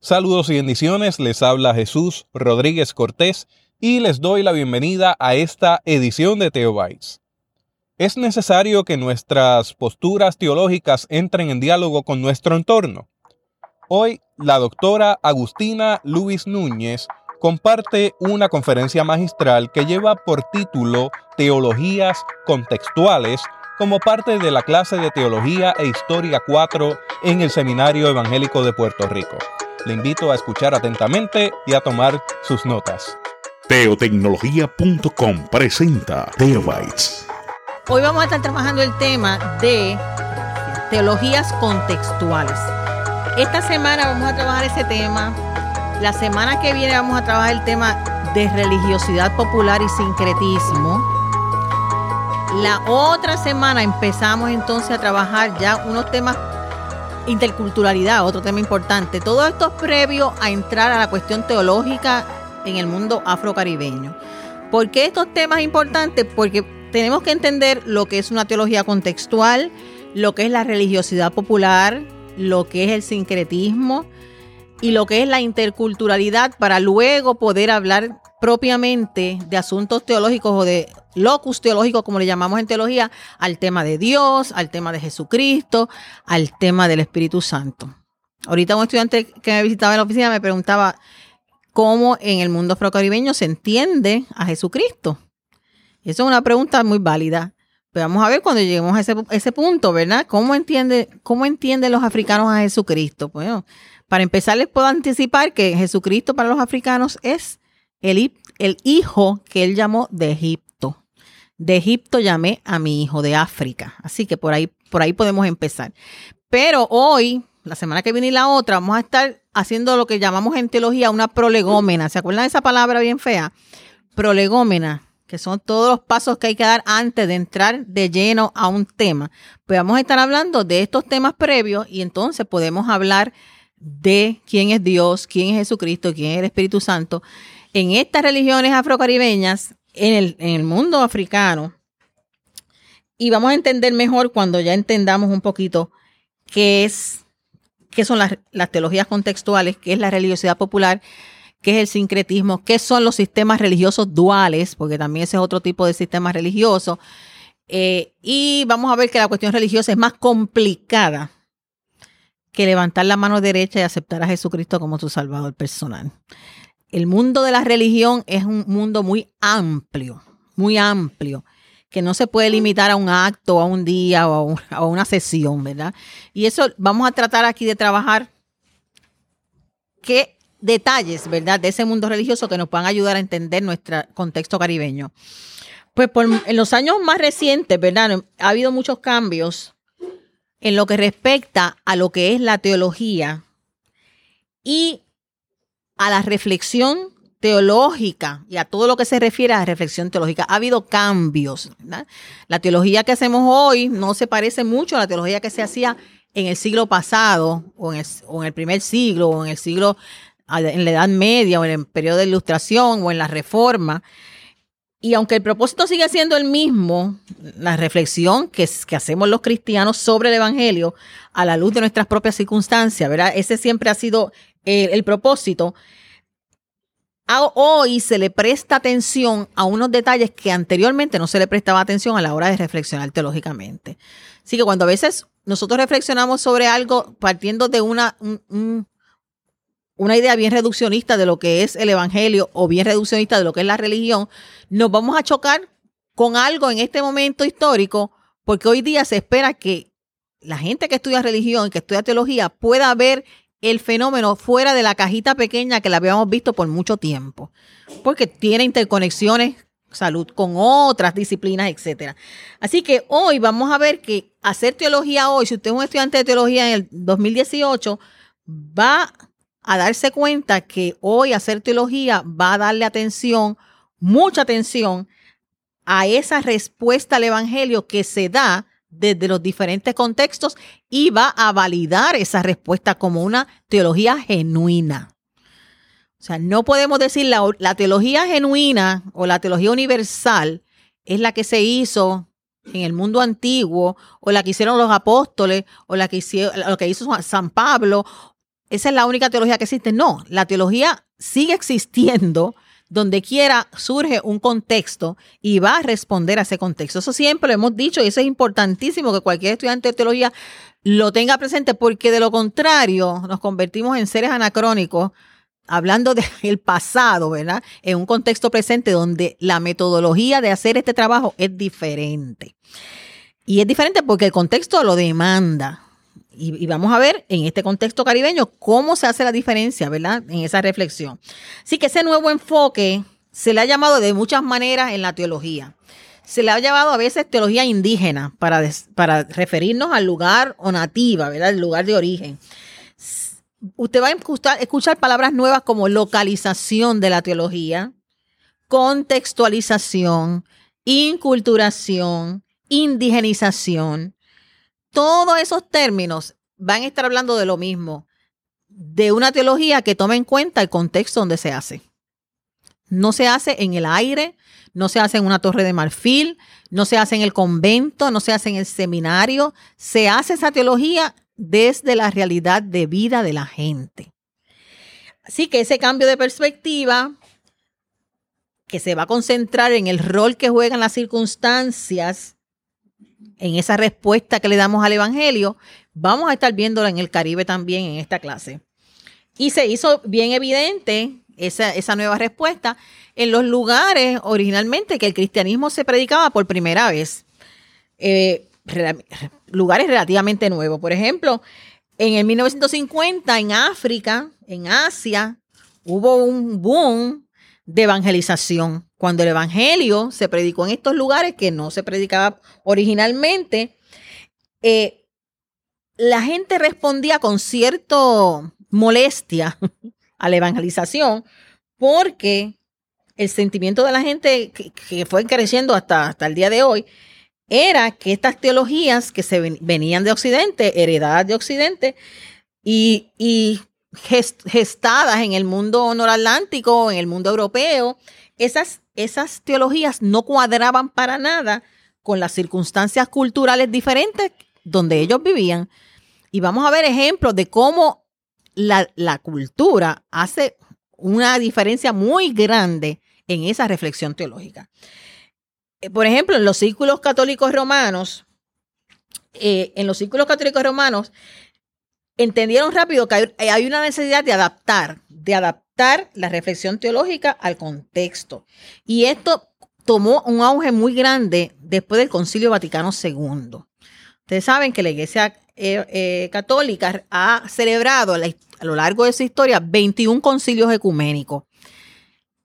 Saludos y bendiciones, les habla Jesús Rodríguez Cortés y les doy la bienvenida a esta edición de Teobytes. Es necesario que nuestras posturas teológicas entren en diálogo con nuestro entorno. Hoy, la doctora Agustina Luis Núñez comparte una conferencia magistral que lleva por título Teologías Contextuales como parte de la clase de Teología e Historia 4 en el Seminario Evangélico de Puerto Rico. Le invito a escuchar atentamente y a tomar sus notas. Teotecnología.com presenta Teobytes. Hoy vamos a estar trabajando el tema de teologías contextuales. Esta semana vamos a trabajar ese tema. La semana que viene vamos a trabajar el tema de religiosidad popular y sincretismo. La otra semana empezamos entonces a trabajar ya unos temas interculturalidad, otro tema importante. Todo esto es previo a entrar a la cuestión teológica en el mundo afrocaribeño. ¿Por qué estos temas importantes? Porque tenemos que entender lo que es una teología contextual, lo que es la religiosidad popular, lo que es el sincretismo y lo que es la interculturalidad para luego poder hablar propiamente de asuntos teológicos o de locus teológicos, como le llamamos en teología, al tema de Dios, al tema de Jesucristo, al tema del Espíritu Santo. Ahorita un estudiante que me visitaba en la oficina me preguntaba cómo en el mundo afrocaribeño se entiende a Jesucristo. Eso es una pregunta muy válida. Pero vamos a ver cuando lleguemos a ese, ese punto, ¿verdad? ¿Cómo, entiende, ¿Cómo entienden los africanos a Jesucristo? Bueno, para empezar les puedo anticipar que Jesucristo para los africanos es el, el hijo que él llamó de Egipto. De Egipto llamé a mi hijo de África. Así que por ahí, por ahí podemos empezar. Pero hoy, la semana que viene y la otra, vamos a estar haciendo lo que llamamos en teología una prolegómena. ¿Se acuerdan de esa palabra bien fea? Prolegómena, que son todos los pasos que hay que dar antes de entrar de lleno a un tema. Pues vamos a estar hablando de estos temas previos y entonces podemos hablar de quién es Dios, quién es Jesucristo, quién es el Espíritu Santo en estas religiones afrocaribeñas, en el, mundo africano, y vamos a entender mejor cuando ya entendamos un poquito qué es, qué son las, las teologías contextuales, qué es la religiosidad popular, qué es el sincretismo, qué son los sistemas religiosos duales, porque también ese es otro tipo de sistema religioso. Eh, y vamos a ver que la cuestión religiosa es más complicada que levantar la mano derecha y aceptar a Jesucristo como tu Salvador personal el mundo de la religión es un mundo muy amplio, muy amplio, que no se puede limitar a un acto, a un día o a, una sesión, ¿verdad? Y eso vamos a tratar aquí de trabajar qué detalles, ¿verdad?, de ese mundo religioso que nos puedan ayudar a entender nuestro contexto caribeño. Pues en los años más recientes, ¿verdad? Ha habido muchos cambios en lo que respecta a lo que es la teología y a la reflexión teológica y a todo lo que se refiere a la reflexión teológica. Ha habido cambios. La teología que hacemos hoy no se parece mucho a la teología que se hacía en el siglo pasado o en el, primer siglo o en el siglo en la Edad Media o en el periodo de Ilustración o en la Reforma. Y aunque el propósito sigue siendo el mismo, la reflexión que, que, hacemos los cristianos sobre el Evangelio a la luz de nuestras propias circunstancias, ¿verdad? Ese siempre ha sido el, propósito, hoy se le presta atención a unos detalles que anteriormente no se le prestaba atención a la hora de reflexionar teológicamente. Así que cuando a veces nosotros reflexionamos sobre algo partiendo de una, una idea bien reduccionista de lo que es el Evangelio o bien reduccionista de lo que es la religión, nos vamos a chocar con algo en este momento histórico porque hoy día se espera que la gente que estudia religión, que estudia teología, pueda ver el fenómeno fuera de la cajita pequeña que la habíamos visto por mucho tiempo, porque tiene interconexiones salud con otras disciplinas, etcétera. Así que hoy vamos a ver que hacer teología hoy, si usted es un estudiante de teología en el 2018, va a darse cuenta que hoy hacer teología va a darle atención, mucha atención a esa respuesta al evangelio que se da desde los diferentes contextos y va a validar esa respuesta como una teología genuina. O sea, no podemos decir la, teología genuina o la teología universal es la que se hizo en el mundo antiguo o la que hicieron los apóstoles o la que, lo que hizo San Pablo esa es la única teología que existe. No, la teología sigue existiendo donde quiera surge un contexto y va a responder a ese contexto. Eso siempre lo hemos dicho y eso es importantísimo que cualquier estudiante de teología lo tenga presente porque de lo contrario nos convertimos en seres anacrónicos hablando del pasado, ¿verdad? En un contexto presente donde la metodología de hacer este trabajo es diferente. Y es diferente porque el contexto lo demanda. Y, vamos a ver en este contexto caribeño cómo se hace la diferencia, ¿verdad? En esa reflexión. Así que ese nuevo enfoque se le ha llamado de muchas maneras en la teología. Se le ha llamado a veces teología indígena para, para referirnos al lugar o nativa, ¿verdad? El lugar de origen. Usted va a escuchar, escuchar palabras nuevas como localización de la teología, contextualización, inculturación, indigenización, todos esos términos van a estar hablando de lo mismo, de una teología que tome en cuenta el contexto donde se hace. No se hace en el aire, no se hace en una torre de marfil, no se hace en el convento, no se hace en el seminario, se hace esa teología desde la realidad de vida de la gente. Así que ese cambio de perspectiva que se va a concentrar en el rol que juegan las circunstancias en esa respuesta que le damos al Evangelio, vamos a estar viéndola en el Caribe también en esta clase. Y se hizo bien evidente esa, nueva respuesta en los lugares originalmente que el cristianismo se predicaba por primera vez. Eh, lugares relativamente nuevos. Por ejemplo, en el 1950 en África, en Asia, hubo un boom de evangelización. Cuando el Evangelio se predicó en estos lugares que no se predicaba originalmente, eh, la gente respondía con cierta molestia a la evangelización porque el sentimiento de la gente que, fue creciendo hasta, hasta el día de hoy era que estas teologías que se venían de Occidente, heredadas de Occidente, y, y gestadas en el mundo noratlántico, en el mundo europeo, esas esas teologías no cuadraban para nada con las circunstancias culturales diferentes donde ellos vivían. Y vamos a ver ejemplos de cómo la, cultura hace una diferencia muy grande en esa reflexión teológica. Eh, por ejemplo, en los círculos católicos romanos, eh, en los círculos católicos romanos, entendieron rápido que hay, una necesidad de adaptar, de adaptar la reflexión teológica al contexto. Y esto tomó un auge muy grande después del Concilio Vaticano II. Ustedes saben que la Iglesia eh, eh, Católica ha celebrado a, lo largo de su historia 21 concilios ecuménicos.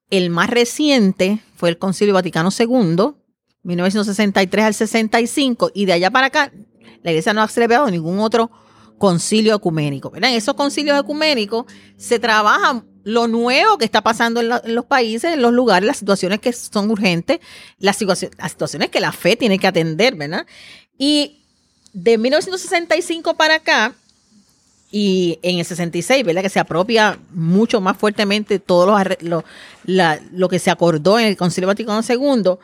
El más reciente fue el Concilio Vaticano II, 1963 al 65, y de allá para acá la Iglesia no ha celebrado ningún otro ecuménico. En esos concilios ecuménicos se trabaja lo nuevo que está pasando en, los países, en los lugares, las situaciones que son urgentes, las, situaciones, que la fe tiene que atender, ¿verdad? Y de 1965 para acá, y en el 66, ¿verdad? Que se apropia mucho más fuertemente todo lo, lo, que se acordó en el Concilio Vaticano II,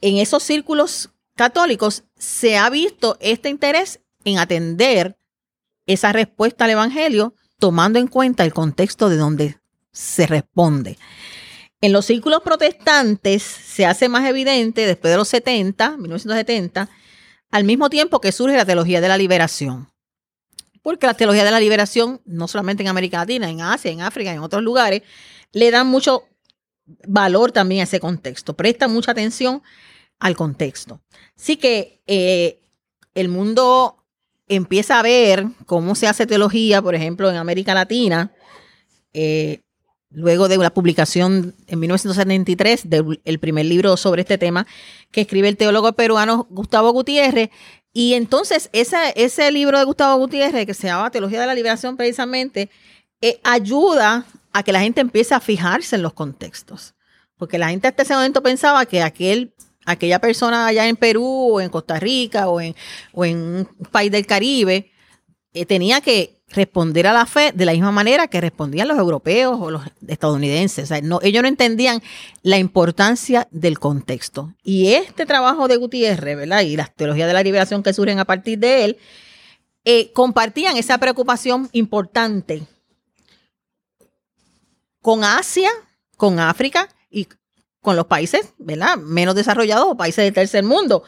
en esos círculos católicos se ha visto este interés en atender esa respuesta al Evangelio tomando en cuenta el contexto de donde se responde. En los círculos protestantes se hace más evidente después de los 70, 1970, al mismo tiempo que surge la teología de la liberación. Porque la teología de la liberación, no solamente en América Latina, en Asia, en África, en otros lugares, le dan mucho valor también a ese contexto, presta mucha atención al contexto. Así que eh, el mundo empieza a ver cómo se hace teología, por ejemplo, en América Latina, eh, luego de la publicación en 1973 del primer libro sobre este tema que escribe el teólogo peruano Gustavo Gutiérrez. Y entonces ese, libro de Gustavo Gutiérrez, que se llama Teología de la Liberación precisamente, eh, ayuda a que la gente empiece a fijarse en los contextos. Porque la gente hasta ese momento pensaba que aquel aquella persona allá en Perú o en Costa Rica o en, en un país del Caribe eh, tenía que responder a la fe de la misma manera que respondían los europeos o los estadounidenses. no, ellos no entendían la importancia del contexto. Y este trabajo de Gutiérrez, ¿verdad? Y las teologías de la liberación que surgen a partir de él, eh, compartían esa preocupación importante con Asia, con África y con los países ¿verdad? menos desarrollados o países del tercer mundo.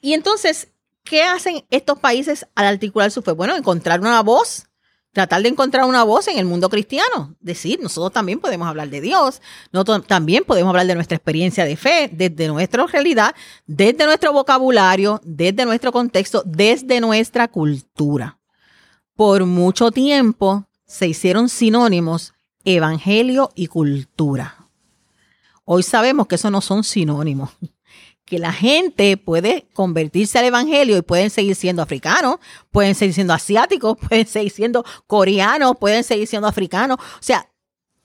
Y entonces, ¿qué hacen estos países al articular su fe? Bueno, encontrar una voz tratar de encontrar una voz en el mundo cristiano. Decir, nosotros también podemos hablar de Dios, nosotros también podemos hablar de nuestra experiencia de fe, desde nuestra realidad, desde nuestro vocabulario, desde nuestro contexto, desde nuestra cultura. Por mucho tiempo se hicieron sinónimos evangelio y cultura. Hoy sabemos que eso no son sinónimos que la gente puede convertirse al evangelio y pueden seguir siendo africanos, pueden seguir siendo asiáticos, pueden seguir siendo coreanos, pueden seguir siendo africanos. O sea,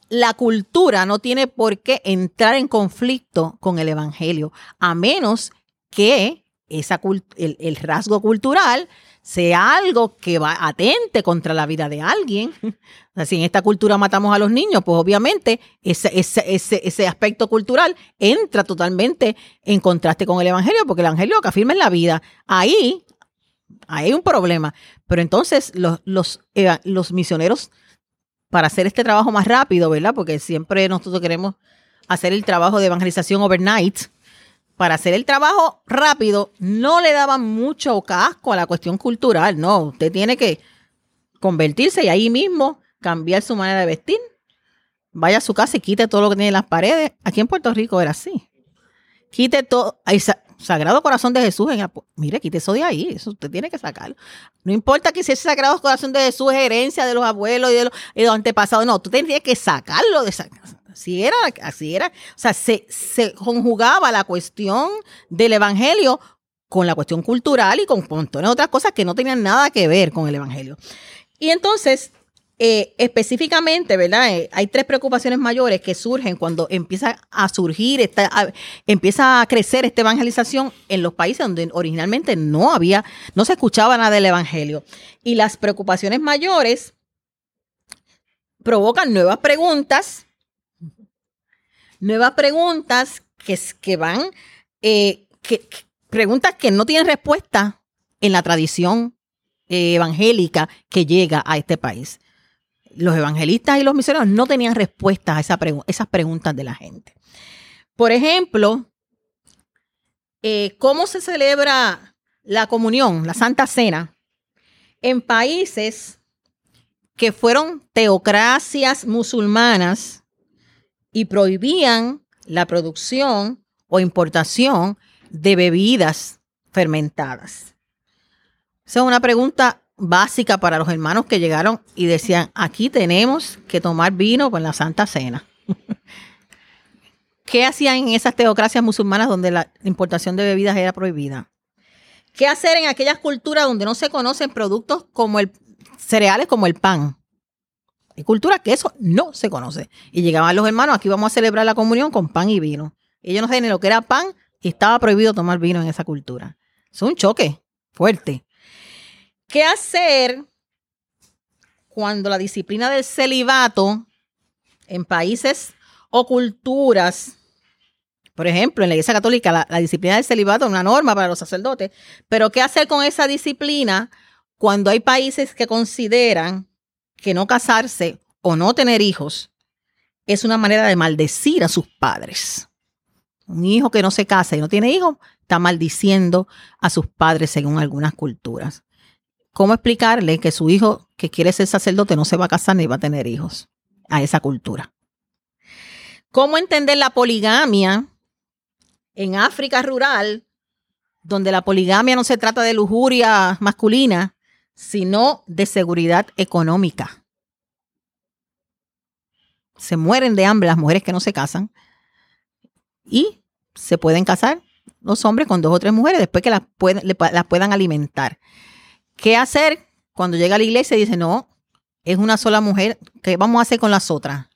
la cultura no tiene por qué entrar en conflicto con el evangelio, a menos que esa, el, el rasgo cultural sea algo que va atente contra la vida de alguien. Sea, si en esta cultura matamos a los niños, pues obviamente ese, ese, aspecto cultural entra totalmente en contraste con el Evangelio, porque el Evangelio lo que afirma es la vida. Ahí, hay un problema. Pero entonces los, los, los misioneros, para hacer este trabajo más rápido, ¿verdad? Porque siempre nosotros queremos hacer el trabajo de evangelización overnight, para hacer el trabajo rápido, no le daban mucho casco a la cuestión cultural. No, usted tiene que convertirse y ahí mismo cambiar su manera de vestir. Vaya a su casa y quite todo lo que tiene en las paredes. Aquí en Puerto Rico era así. Quite todo. Hay Sagrado Corazón de Jesús. Mire, quite eso de ahí. Eso usted tiene que sacarlo. No importa que si ese Sagrado Corazón de Jesús es herencia de los abuelos y de los, antepasados. No, tú tienes que sacarlo de esa Así era, así era. O sea, se, conjugaba la cuestión del evangelio con la cuestión cultural y con montones de otras cosas que no tenían nada que ver con el evangelio. Y entonces, eh, específicamente, ¿verdad? Eh, hay tres preocupaciones mayores que surgen cuando empieza a surgir, empieza a crecer esta evangelización en los países donde originalmente no había, no se escuchaba nada del evangelio. Y las preocupaciones mayores provocan nuevas preguntas nuevas preguntas que, que van, eh, preguntas que no tienen respuesta en la tradición evangélica que llega a este país. Los evangelistas y los misioneros no tenían respuestas a esa esas preguntas de la gente. Por ejemplo, eh, ¿cómo se celebra la comunión, la Santa Cena, en países que fueron teocracias musulmanas y prohibían la producción o importación de bebidas fermentadas. Esa es una pregunta básica para los hermanos que llegaron y decían, aquí tenemos que tomar vino con la Santa Cena. ¿Qué hacían en esas teocracias musulmanas donde la importación de bebidas era prohibida? ¿Qué hacer en aquellas culturas donde no se conocen productos como el cereales como el pan? cultura que eso no se conoce. Y llegaban los hermanos, aquí vamos a celebrar la comunión con pan y vino. Ellos no saben ni lo que era pan y estaba prohibido tomar vino en esa cultura. Es un choque fuerte. ¿Qué hacer cuando la disciplina del celibato en países o culturas, por ejemplo, en la Iglesia Católica, la, disciplina del celibato es una norma para los sacerdotes, pero ¿qué hacer con esa disciplina cuando hay países que consideran que no casarse o no tener hijos es una manera de maldecir a sus padres. Un hijo que no se casa y no tiene hijos está maldiciendo a sus padres según algunas culturas. ¿Cómo explicarle que su hijo que quiere ser sacerdote no se va a casar ni va a tener hijos a esa cultura? ¿Cómo entender la poligamia en África rural, donde la poligamia no se trata de lujuria masculina, sino de seguridad económica. Se mueren de hambre las mujeres que no se casan y se pueden casar los hombres con dos o tres mujeres después que las, las puedan alimentar. ¿Qué hacer cuando llega a la iglesia y dice, no, es una sola mujer, ¿qué vamos a hacer con las otras?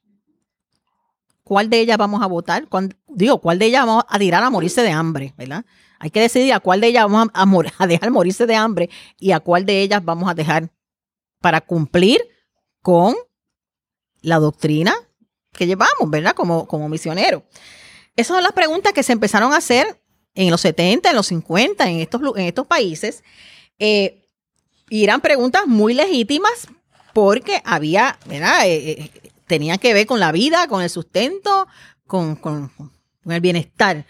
¿Cuál de ellas vamos a votar? digo, ¿cuál de ellas vamos a tirar a morirse de hambre? ¿Verdad? Hay que decidir a cuál de ellas vamos a, dejar morirse de hambre y a cuál de ellas vamos a dejar para cumplir con la doctrina que llevamos, ¿verdad? Como, como misioneros. Esas son las preguntas que se empezaron a hacer en los 70, en los 50, en estos, en estos países. Eh, y eran preguntas muy legítimas porque había, ¿verdad? Eh, eh, tenían que ver con la vida, con el sustento, con, el bienestar.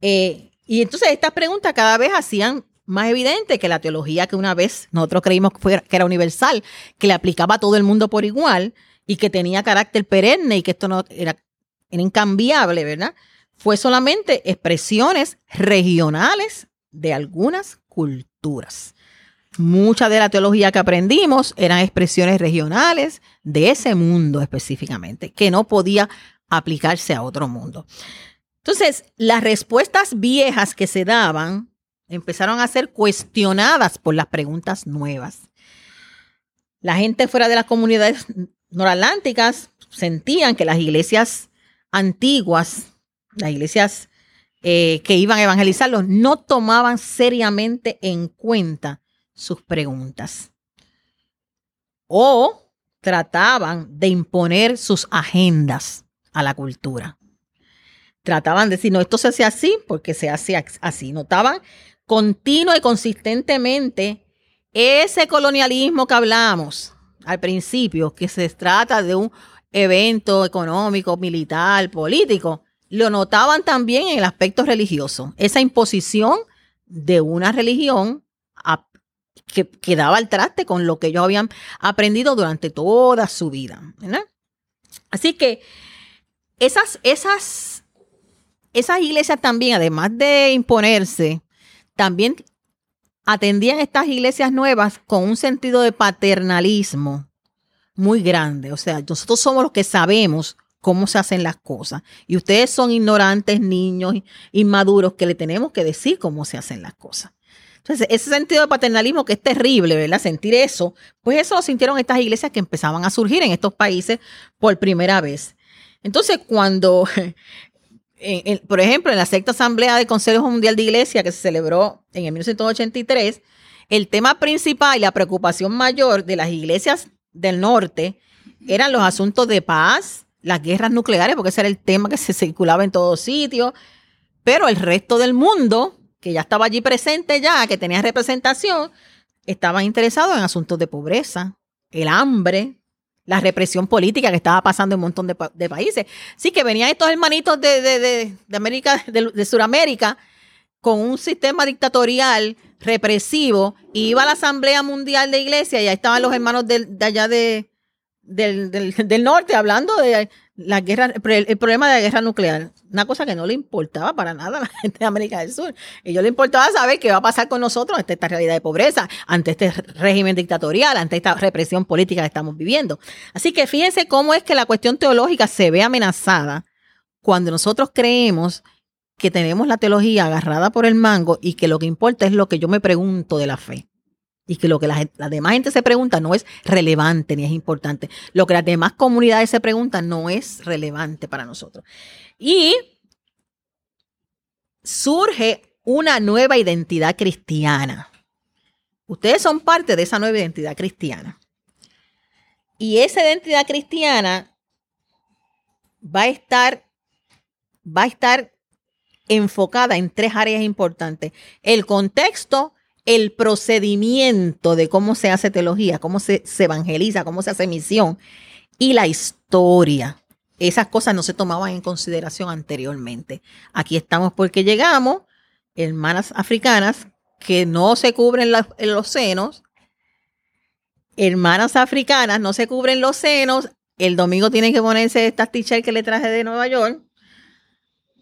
Eh, y entonces estas preguntas cada vez hacían más evidente que la teología que una vez nosotros creímos que, que era universal, que le aplicaba a todo el mundo por igual y que tenía carácter perenne y que esto no era, era incambiable, ¿verdad? Fue solamente expresiones regionales de algunas culturas. Mucha de la teología que aprendimos eran expresiones regionales de ese mundo específicamente, que no podía aplicarse a otro mundo. Entonces, las respuestas viejas que se daban empezaron a ser cuestionadas por las preguntas nuevas. La gente fuera de las comunidades noratlánticas sentían que las iglesias antiguas, las iglesias eh, que iban a evangelizarlos, no tomaban seriamente en cuenta sus preguntas. O trataban de imponer sus agendas a la cultura. Trataban de decir, no, esto se hace así porque se hace así. Notaban continua y consistentemente ese colonialismo que hablamos al principio, que se trata de un evento económico, militar, político, lo notaban también en el aspecto religioso. Esa imposición de una religión que, que daba al traste con lo que ellos habían aprendido durante toda su vida. Así que esas, esas, esas iglesias también, además de imponerse, también atendían estas iglesias nuevas con un sentido de paternalismo muy grande. O sea, nosotros somos los que sabemos cómo se hacen las cosas. Y ustedes son ignorantes, niños, inmaduros, que le tenemos que decir cómo se hacen las cosas. Entonces, ese sentido de paternalismo que es terrible, ¿verdad? Sentir eso, pues eso lo sintieron estas iglesias que empezaban a surgir en estos países por primera vez. Entonces, cuando, por ejemplo, en la sexta asamblea del Consejo Mundial de Iglesia que se celebró en el 1983, el tema principal y la preocupación mayor de las iglesias del norte eran los asuntos de paz, las guerras nucleares, porque ese era el tema que se circulaba en todos sitios, pero el resto del mundo, que ya estaba allí presente ya, que tenía representación, estaban interesados en asuntos de pobreza, el hambre, la represión política que estaba pasando en un montón de, pa- de países. Sí, que venían estos hermanitos de, de, de, América, de, Sudamérica, con un sistema dictatorial represivo, y iba a la Asamblea Mundial de Iglesia y ahí estaban los hermanos de, allá de, del, del- del norte hablando de la guerra, el, problema de la guerra nuclear. Una cosa que no le importaba para nada a la gente de América del Sur. Y ellos le importaba saber qué va a pasar con nosotros ante esta realidad de pobreza, ante este régimen dictatorial, ante esta represión política que estamos viviendo. Así que fíjense cómo es que la cuestión teológica se ve amenazada cuando nosotros creemos que tenemos la teología agarrada por el mango y que lo que importa es lo que yo me pregunto de la fe. Y que lo que la, demás gente se pregunta no es relevante ni es importante. Lo que las demás comunidades se preguntan no es relevante para nosotros. Y surge una nueva identidad cristiana. Ustedes son parte de esa nueva identidad cristiana. Y esa identidad cristiana va a estar, va a estar enfocada en tres áreas importantes. El contexto, el procedimiento de cómo se hace teología, cómo se, evangeliza, cómo se hace misión y la historia. Esas cosas no se tomaban en consideración anteriormente. Aquí estamos porque llegamos, hermanas africanas que no se cubren en los senos, hermanas africanas no se cubren los senos, el domingo tienen que ponerse estas t-shirts que le traje de Nueva York,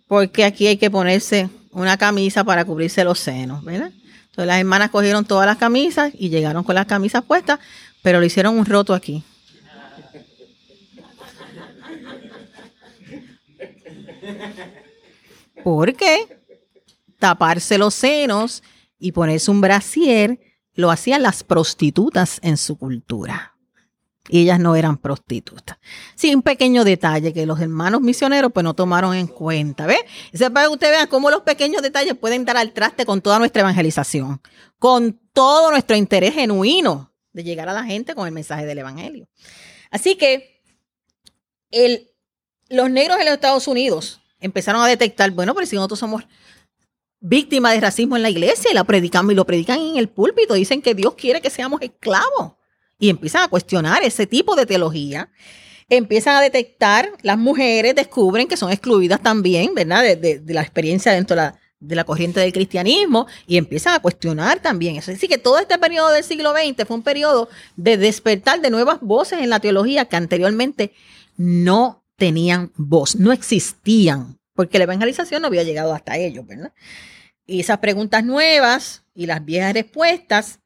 porque aquí hay que ponerse una camisa para cubrirse los senos, ¿verdad? Entonces las hermanas cogieron todas las camisas y llegaron con las camisas puestas, pero le hicieron un roto aquí. Porque taparse los senos y ponerse un brasier lo hacían las prostitutas en su cultura. Y ellas no eran prostitutas. Sí, un pequeño detalle que los hermanos misioneros pues no tomaron en cuenta. ¿Ve? Eso es para que usted vea cómo los pequeños detalles pueden dar al traste con toda nuestra evangelización, con todo nuestro interés genuino de llegar a la gente con el mensaje del evangelio. Así que el, los negros en los Estados Unidos empezaron a detectar, bueno, pero si nosotros somos víctimas de racismo en la iglesia y la predicamos y lo predican en el púlpito, dicen que Dios quiere que seamos esclavos y empiezan a cuestionar ese tipo de teología. empiezan a detectar, las mujeres descubren que son excluidas también, ¿verdad? De, la experiencia dentro de la, de la corriente del cristianismo y empiezan a cuestionar también eso. Así que todo este periodo del siglo XX fue un periodo de despertar de nuevas voces en la teología que anteriormente no tenían voz, no existían, porque la evangelización no había llegado hasta ellos, ¿verdad? Y esas preguntas nuevas y las viejas respuestas,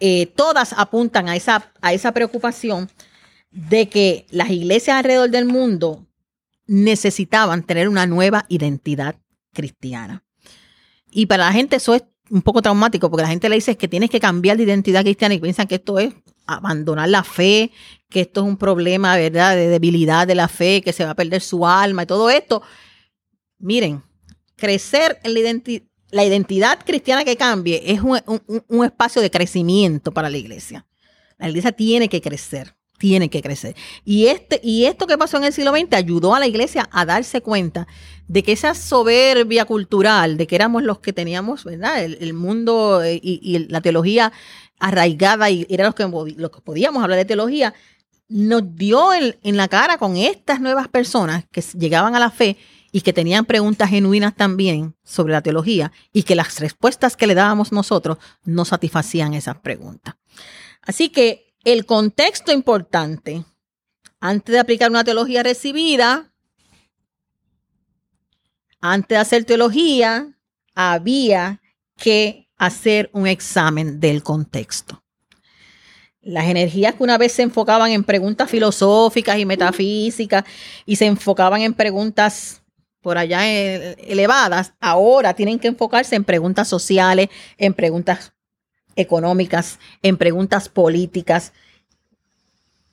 eh, todas apuntan a esa, a esa preocupación de que las iglesias alrededor del mundo necesitaban tener una nueva identidad cristiana. Y para la gente eso es un poco traumático porque la gente le dice que tienes que cambiar de identidad cristiana y piensan que esto es abandonar la fe, que esto es un problema, ¿verdad?, de debilidad de la fe, que se va a perder su alma y todo esto. Miren, crecer en la, la identidad cristiana que cambie es un, espacio de crecimiento para la iglesia. La iglesia tiene que crecer, tiene que crecer. Y, este, y esto que pasó en el siglo XX ayudó a la iglesia a darse cuenta de que esa soberbia cultural, de que éramos los que teníamos, ¿verdad? El, mundo eh, y, la teología arraigada y era los que, los que podíamos hablar de teología, nos dio en la cara con estas nuevas personas que llegaban a la fe y que tenían preguntas genuinas también sobre la teología y que las respuestas que le dábamos nosotros no satisfacían esas preguntas. Así que el contexto importante, antes de aplicar una teología recibida, antes de hacer teología, había que hacer un examen del contexto. Las energías que una vez se enfocaban en preguntas filosóficas y metafísicas y se enfocaban en preguntas por allá elevadas, ahora tienen que enfocarse en preguntas sociales, en preguntas económicas, en preguntas políticas.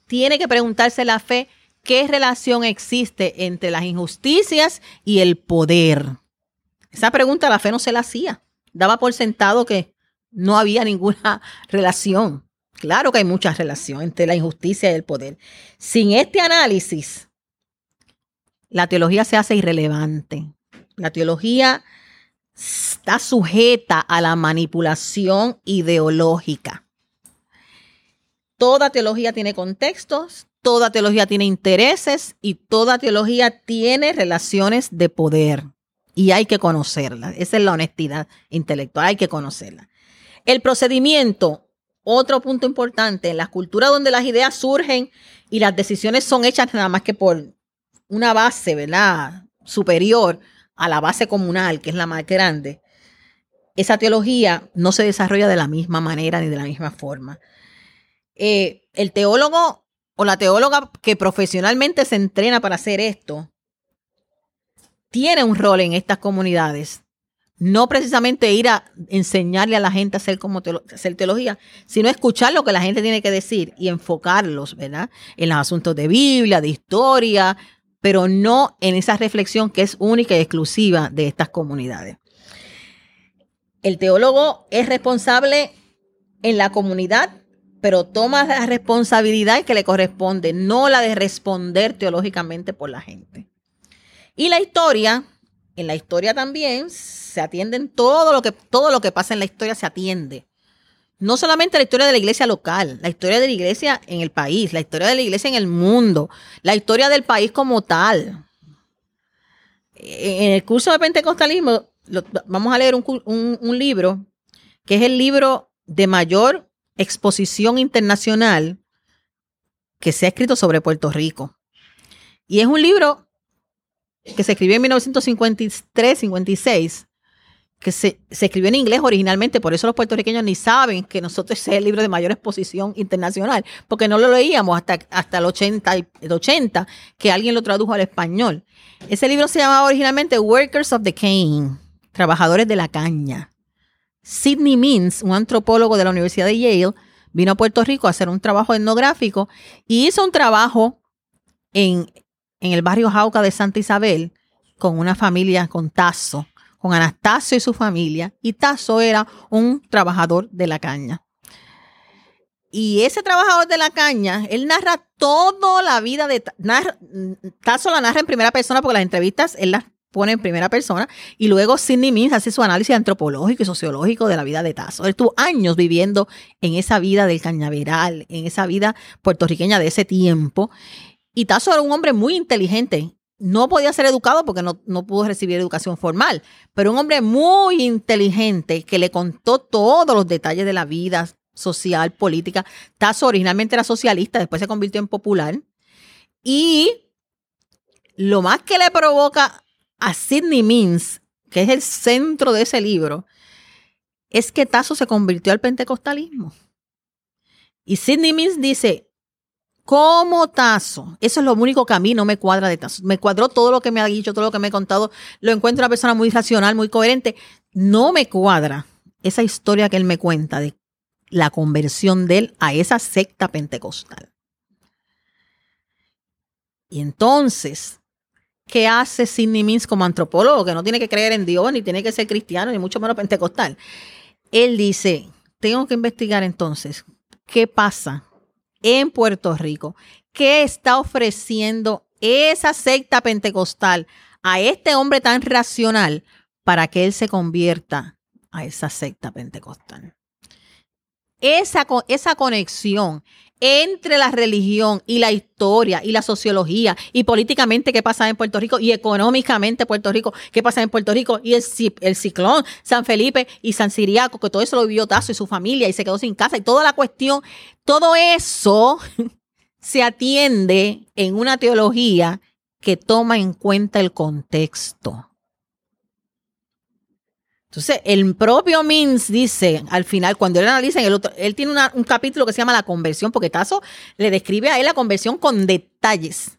Tiene que preguntarse la fe qué relación existe entre las injusticias y el poder. Esa pregunta la fe no se la hacía. Daba por sentado que no había ninguna relación. Claro que hay mucha relación entre la injusticia y el poder. Sin este análisis, la teología se hace irrelevante. La teología está sujeta a la manipulación ideológica. Toda teología tiene contextos, toda teología tiene intereses y toda teología tiene relaciones de poder. Y hay que conocerla. Esa es la honestidad intelectual, hay que conocerla. El procedimiento, otro punto importante, en las culturas donde las ideas surgen y las decisiones son hechas nada más que por una base, ¿verdad? Superior a la base comunal, que es la más grande, esa teología no se desarrolla de la misma manera ni de la misma forma. Eh, el teólogo o la teóloga que profesionalmente se entrena para hacer esto, tiene un rol en estas comunidades. No precisamente ir a enseñarle a la gente a hacer, como hacer teología, sino escuchar lo que la gente tiene que decir y enfocarlos, ¿verdad? En los asuntos de Biblia, de historia, pero no en esa reflexión que es única y exclusiva de estas comunidades. El teólogo es responsable en la comunidad, pero toma la responsabilidad que le corresponde, no la de responder teológicamente por la gente. Y la historia, en la historia también se atienden todo lo que todo lo que pasa en la historia se atiende no solamente la historia de la iglesia local, la historia de la iglesia en el país, la historia de la iglesia en el mundo, la historia del país como tal. En el curso de Pentecostalismo vamos a leer un, libro que es el libro de mayor exposición internacional que se ha escrito sobre Puerto Rico. Y es un libro que se escribió en 1953-56 que se, escribió en inglés originalmente, por eso los puertorriqueños ni saben que nosotros es el libro de mayor exposición internacional, porque no lo leíamos hasta, hasta el, 80, el 80, que alguien lo tradujo al español. Ese libro se llamaba originalmente Workers of the Cane, Trabajadores de la Caña. Sidney Means, un antropólogo de la Universidad de Yale, vino a Puerto Rico a hacer un trabajo etnográfico y hizo un trabajo en, en el barrio Jauca de Santa Isabel con una familia con Tazo con Anastasio y su familia, y Tazo era un trabajador de la caña. Y ese trabajador de la caña, él narra toda la vida de Tazo la narra en primera persona porque las entrevistas él las pone en primera persona y luego Sidney Means hace su análisis antropológico y sociológico de la vida de Tazo. Él estuvo años viviendo en esa vida del cañaveral, en esa vida puertorriqueña de ese tiempo Y Tazo era un hombre muy inteligente. No podía ser educado porque no, no pudo recibir educación formal, pero un hombre muy inteligente que le contó todos los detalles de la vida social, política. Tazo originalmente era socialista, después se convirtió en popular. Y lo más que le provoca a Sidney Means, que es el centro de ese libro, es que Tazo se convirtió al pentecostalismo. Y Sidney Means dice, ¿cómo Tazo? Eso es lo único que a mí no me cuadra de Tazo. Me cuadró todo lo que me ha dicho, todo lo que me ha contado. Lo encuentro una persona muy racional, muy coherente. No me cuadra esa historia que él me cuenta de la conversión de él a esa secta pentecostal. Y entonces, ¿qué hace Sidney Means como antropólogo? Que no tiene que creer en Dios, ni tiene que ser cristiano, ni mucho menos pentecostal. Él dice, tengo que investigar entonces qué pasa en Puerto Rico, qué está ofreciendo esa secta pentecostal a este hombre tan racional para que él se convierta a esa secta pentecostal. Esa, esa conexión entre la religión y la historia y la sociología y políticamente qué pasa en Puerto Rico y económicamente Puerto Rico, qué pasa en Puerto Rico y el, el ciclón San Felipe y San Siriaco, que todo eso lo vivió Tazo y su familia y se quedó sin casa y toda la cuestión, todo eso se atiende en una teología que toma en cuenta el contexto. Entonces, el propio Mins dice al final, cuando él analiza, el otro, él tiene un capítulo que se llama La conversión, porque Tazo le describe a él la conversión con detalles.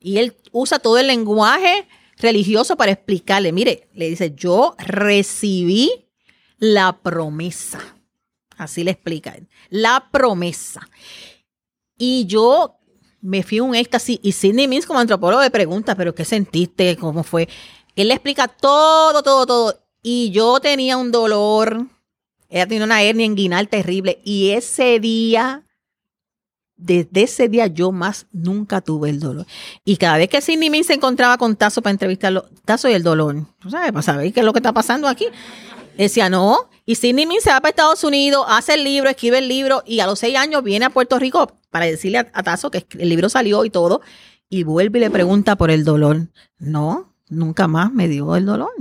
Y él usa todo el lenguaje religioso para explicarle. Mire, le dice, yo recibí la promesa. Así le explica él. La promesa. Y yo me fui un éxtasis. Y Sidney Mins, como antropólogo, le pregunta, ¿pero qué sentiste? ¿Cómo fue? Él le explica todo, todo, todo y yo tenía un dolor. Ella tenía una hernia inguinal terrible. Y ese día, desde ese día, yo más nunca tuve el dolor. Y cada vez que Sidney Min se encontraba con Tazo para entrevistarlo, Tazo y el dolor. ¿Sabes? Para qué es lo que está pasando aquí. Decía, no. Y Sidney Min se va para Estados Unidos, hace el libro, escribe el libro. Y a los seis años viene a Puerto Rico para decirle a, a Tazo que el libro salió y todo. Y vuelve y le pregunta por el dolor. No, nunca más me dio el dolor.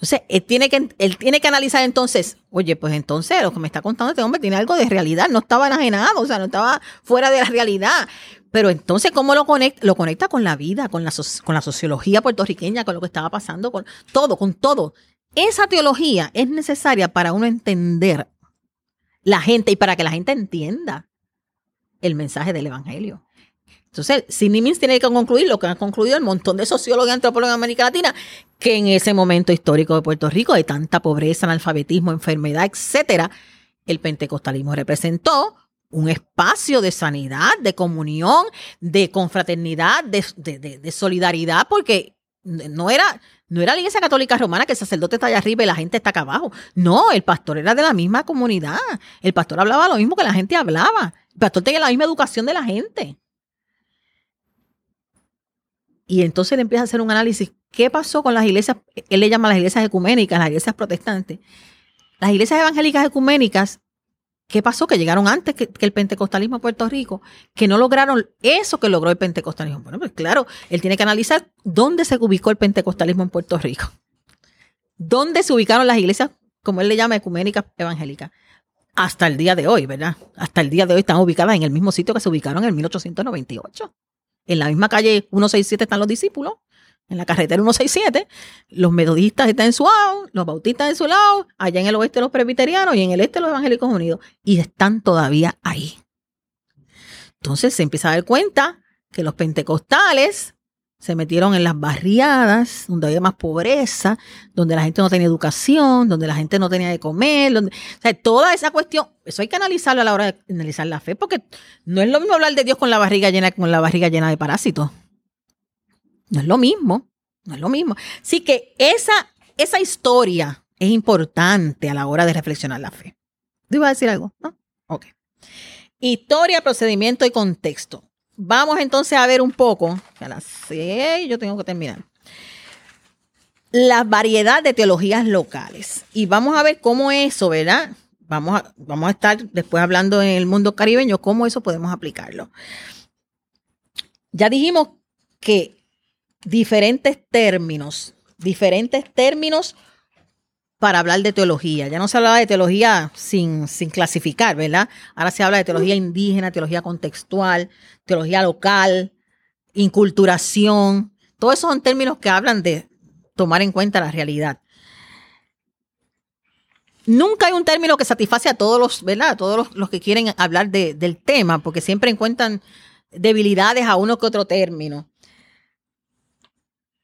Entonces, él tiene, que, él tiene que analizar entonces, oye, pues entonces lo que me está contando este hombre tiene algo de realidad, no estaba enajenado, o sea, no estaba fuera de la realidad. Pero entonces, ¿cómo lo conecta? Lo conecta con la vida, con la, con la sociología puertorriqueña, con lo que estaba pasando, con todo, con todo. Esa teología es necesaria para uno entender la gente y para que la gente entienda el mensaje del Evangelio. Entonces, Sidney Mins tiene que concluir lo que han concluido el montón de sociólogos y antropólogos en América Latina, que en ese momento histórico de Puerto Rico, de tanta pobreza, analfabetismo, enfermedad, etcétera, el pentecostalismo representó un espacio de sanidad, de comunión, de confraternidad, de, solidaridad, porque no era, no era la iglesia católica romana que el sacerdote está allá arriba y la gente está acá abajo. No, el pastor era de la misma comunidad. El pastor hablaba lo mismo que la gente hablaba. El pastor tenía la misma educación de la gente. Y entonces él empieza a hacer un análisis. ¿Qué pasó con las iglesias? Él le llama las iglesias ecuménicas, las iglesias protestantes. Las iglesias evangélicas ecuménicas, ¿qué pasó? Que llegaron antes que, el pentecostalismo a Puerto Rico, que no lograron eso que logró el pentecostalismo. Bueno, pues claro, él tiene que analizar dónde se ubicó el pentecostalismo en Puerto Rico. ¿Dónde se ubicaron las iglesias, como él le llama, ecuménicas evangélicas? Hasta el día de hoy, ¿verdad? Hasta el día de hoy están ubicadas en el mismo sitio que se ubicaron en 1898. En la misma calle 167 están los discípulos. En la carretera 167, los metodistas están en su lado, los bautistas en su lado, allá en el oeste los presbiterianos y en el este los evangélicos unidos. Y están todavía ahí. Entonces se empieza a dar cuenta que los pentecostales se metieron en las barriadas, donde había más pobreza, donde la gente no tenía educación, donde la gente no tenía de comer, donde, o sea, toda esa cuestión, eso hay que analizarlo a la hora de analizar la fe, porque no es lo mismo hablar de Dios con la barriga llena con la barriga llena de parásitos. No es lo mismo, no es lo mismo. Así que esa, esa historia es importante a la hora de reflexionar la fe. ¿Te iba a decir algo? ¿No? Ok. Historia, procedimiento y contexto. Vamos entonces a ver un poco, a las seis yo tengo que terminar, la variedad de teologías locales. Y vamos a ver cómo eso, ¿verdad? Vamos a, vamos a estar después hablando en el mundo caribeño, cómo eso podemos aplicarlo. ya dijimos que diferentes términos, diferentes términos para hablar de teología. Ya no se hablaba de teología sin, sin clasificar, ¿verdad? Ahora se habla de teología indígena, teología contextual, teología local, inculturación. Todos esos son términos que hablan de tomar en cuenta la realidad. Nunca hay un término que satisface a todos los, ¿verdad? A todos los, que quieren hablar del tema, porque siempre encuentran debilidades a uno que otro término.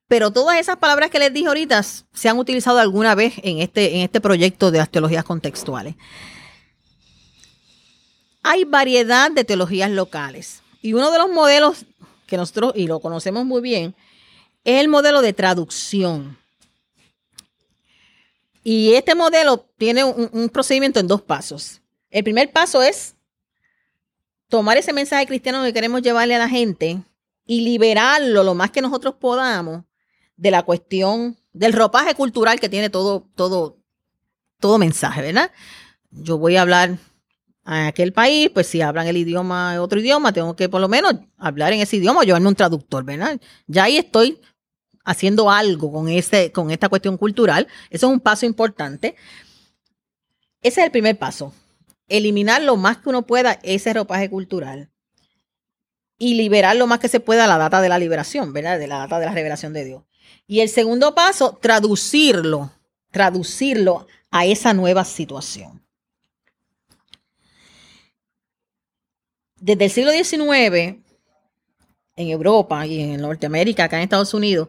Pero todas esas palabras que les dije ahorita se han utilizado alguna vez en este, en este proyecto de las teologías contextuales. Hay variedad de teologías locales. Y uno de los modelos que nosotros, y lo conocemos muy bien, es el modelo de traducción. Y este modelo tiene un, un, procedimiento en dos pasos. El primer paso es tomar ese mensaje cristiano que queremos llevarle a la gente y liberarlo lo más que nosotros podamos de la cuestión del ropaje cultural que tiene todo, todo, todo mensaje, ¿verdad? Yo voy a hablar a aquel país, pues si hablan el idioma, otro idioma, tengo que por lo menos hablar en ese idioma, llevarme un traductor, ¿verdad? Ya ahí estoy haciendo algo con, ese, con esta cuestión cultural. Eso es un paso importante. Ese es el primer paso. Eliminar lo más que uno pueda ese ropaje cultural y liberar lo más que se pueda la data de la liberación, ¿verdad? De la data de la revelación de Dios. Y el segundo paso, traducirlo, traducirlo a esa nueva situación. Desde el siglo XIX, en Europa y en Norteamérica, acá en Estados Unidos,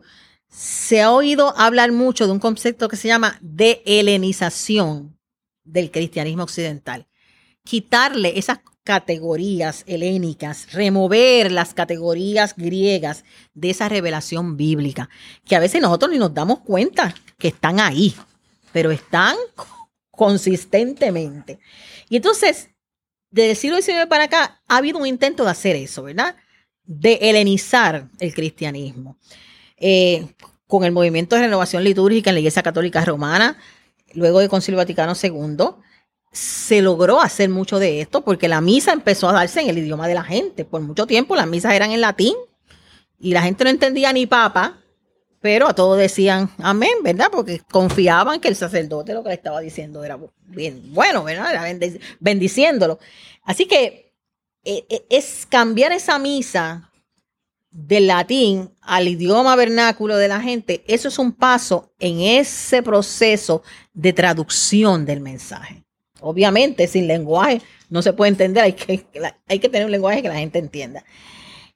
se ha oído hablar mucho de un concepto que se llama de helenización del cristianismo occidental. Quitarle esas categorías helénicas, remover las categorías griegas de esa revelación bíblica, que a veces nosotros ni nos damos cuenta que están ahí, pero están consistentemente. Y entonces, desde el siglo XIX para acá, ha habido un intento de hacer eso, ¿verdad? De helenizar el cristianismo. Eh, con el movimiento de renovación litúrgica en la Iglesia Católica Romana, luego del Concilio Vaticano II, se logró hacer mucho de esto porque la misa empezó a darse en el idioma de la gente. Por mucho tiempo las misas eran en latín y la gente no entendía ni papa, pero a todos decían amén, ¿verdad? Porque confiaban que el sacerdote lo que le estaba diciendo era bien bueno, ¿verdad? Era bendiciéndolo. Así que eh, eh, es cambiar esa misa del latín al idioma vernáculo de la gente, eso es un paso en ese proceso de traducción del mensaje. Obviamente, sin lenguaje no se puede entender, hay que, hay que tener un lenguaje que la gente entienda.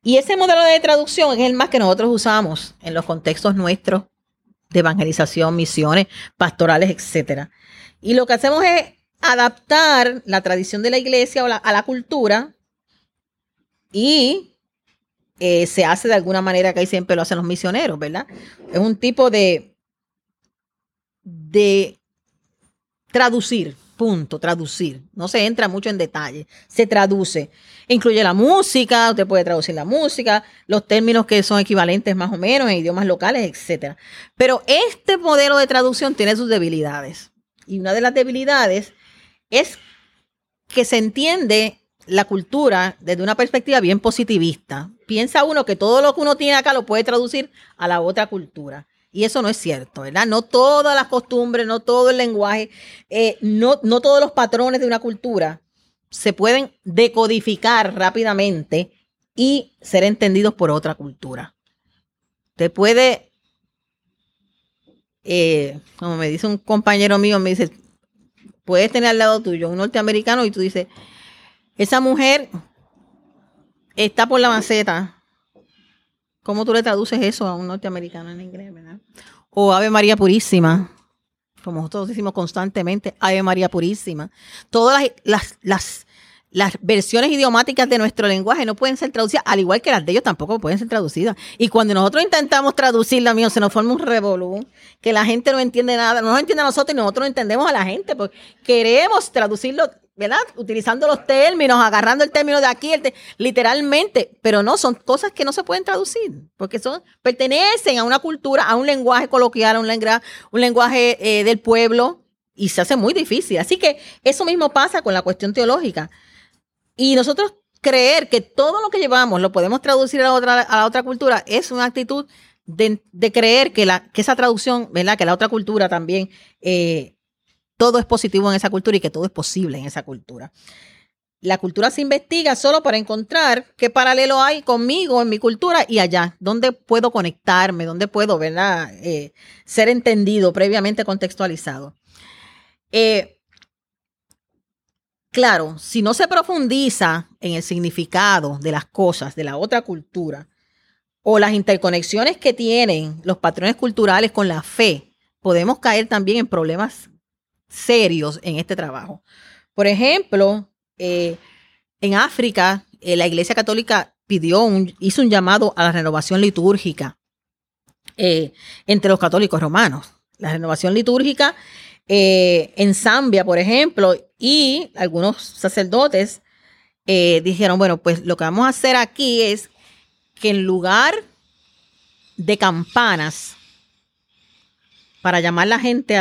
Y ese modelo de traducción es el más que nosotros usamos en los contextos nuestros de evangelización, misiones, pastorales, etc. Y lo que hacemos es adaptar la tradición de la iglesia a la cultura y eh, se hace de alguna manera que ahí siempre lo hacen los misioneros, ¿verdad? Es un tipo de, de traducir, punto, traducir. No se entra mucho en detalle, se traduce. Incluye la música, usted puede traducir la música, los términos que son equivalentes más o menos en idiomas locales, etc. Pero este modelo de traducción tiene sus debilidades. Y una de las debilidades es que se entiende la cultura desde una perspectiva bien positivista. Piensa uno que todo lo que uno tiene acá lo puede traducir a la otra cultura. Y eso no es cierto, ¿verdad? No todas las costumbres, no todo el lenguaje, eh, no, no todos los patrones de una cultura se pueden decodificar rápidamente y ser entendidos por otra cultura. Te puede, eh, como me dice un compañero mío, me dice, puedes tener al lado tuyo un norteamericano y tú dices, esa mujer está por la maceta ¿Cómo tú le traduces eso a un norteamericano en inglés, verdad? O Ave María Purísima, como nosotros decimos constantemente, Ave María Purísima. Todas las, las, las, versiones idiomáticas de nuestro lenguaje no pueden ser traducidas, al igual que las de ellos tampoco pueden ser traducidas. Y cuando nosotros intentamos traducirla, mío, se nos forma un revolú, que la gente no entiende nada, no nos entiende a nosotros y nosotros no entendemos a la gente, porque queremos traducirlo ¿verdad? Utilizando los términos, agarrando el término de aquí, literalmente, pero no, son cosas que no se pueden traducir, porque son, pertenecen a una cultura, a un lenguaje coloquial, a un, lenguaje, un lenguaje eh, del pueblo, y se hace muy difícil. Así que eso mismo pasa con la cuestión teológica. Y nosotros creer que todo lo que llevamos lo podemos traducir a la otra, a la otra cultura es una actitud de, creer que, la, que esa traducción, ¿verdad? Que la otra cultura también, eh, todo es positivo en esa cultura y que todo es posible en esa cultura. La cultura se investiga solo para encontrar qué paralelo hay conmigo en mi cultura y allá, dónde puedo conectarme, dónde puedo ¿verdad? Eh, ser entendido, previamente contextualizado. Eh, claro, si no se profundiza en el significado de las cosas de la otra cultura o las interconexiones que tienen los patrones culturales con la fe, podemos caer también en problemas serios en este trabajo. Por ejemplo, eh, en África, eh, la Iglesia Católica pidió un, hizo un llamado a la renovación litúrgica eh, entre los católicos romanos. La renovación litúrgica en Zambia, por ejemplo, y algunos sacerdotes dijeron, bueno, pues lo que vamos a hacer aquí es que en lugar de campanas para llamar la gente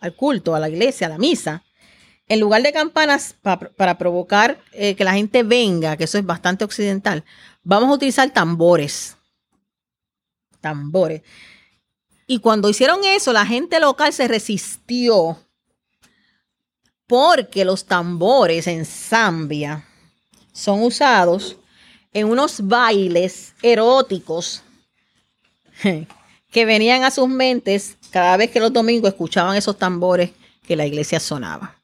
al culto, a la iglesia, a la misa, en lugar de campanas para provocar eh, que la gente venga, que eso es bastante occidental, vamos a utilizar tambores. Tambores. Y cuando hicieron eso, la gente local se resistió porque los tambores en Zambia son usados en unos bailes eróticos que venían a sus mentes cada vez que los domingos escuchaban esos tambores que la iglesia sonaba.